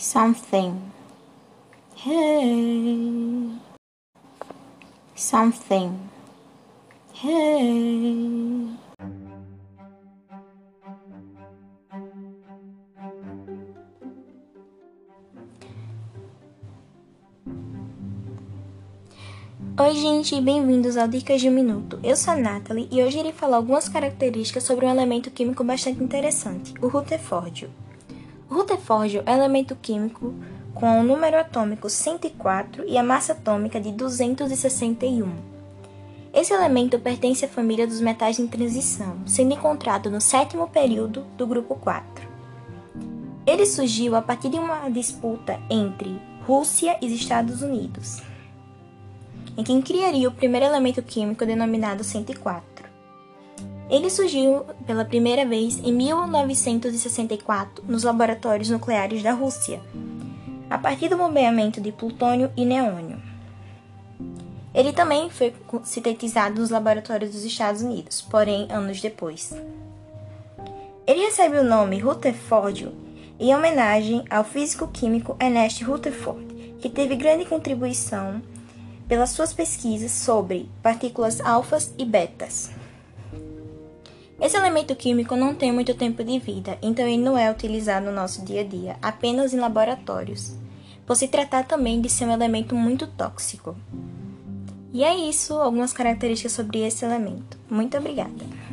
something. Hey, something. Hey. Oi, gente, bem-vindos ao Dicas de um Minuto. Eu sou a Nathalie e hoje irei falar algumas características sobre um elemento químico bastante interessante, o Rutherfórdio. O Rutherfórdio é um elemento químico com o número atômico 104 e a massa atômica de 261. Esse elemento pertence à família dos metais em transição, sendo encontrado no sétimo período do grupo 4. Ele surgiu a partir de uma disputa entre Rússia e Estados Unidos em quem criaria o primeiro elemento químico denominado 104. Ele surgiu pela primeira vez em 1964 nos laboratórios nucleares da Rússia, a partir do bombeamento de plutônio e neônio. Ele também foi sintetizado nos laboratórios dos Estados Unidos, porém anos depois. Ele recebe o nome Rutherfórdio em homenagem ao físico-químico Ernest Rutherford, que teve grande contribuição pelas suas pesquisas sobre partículas alfas e betas. Esse elemento químico não tem muito tempo de vida, então ele não é utilizado no nosso dia a dia, apenas em laboratórios, por se tratar também de ser um elemento muito tóxico. E é isso, algumas características sobre esse elemento. Muito obrigada!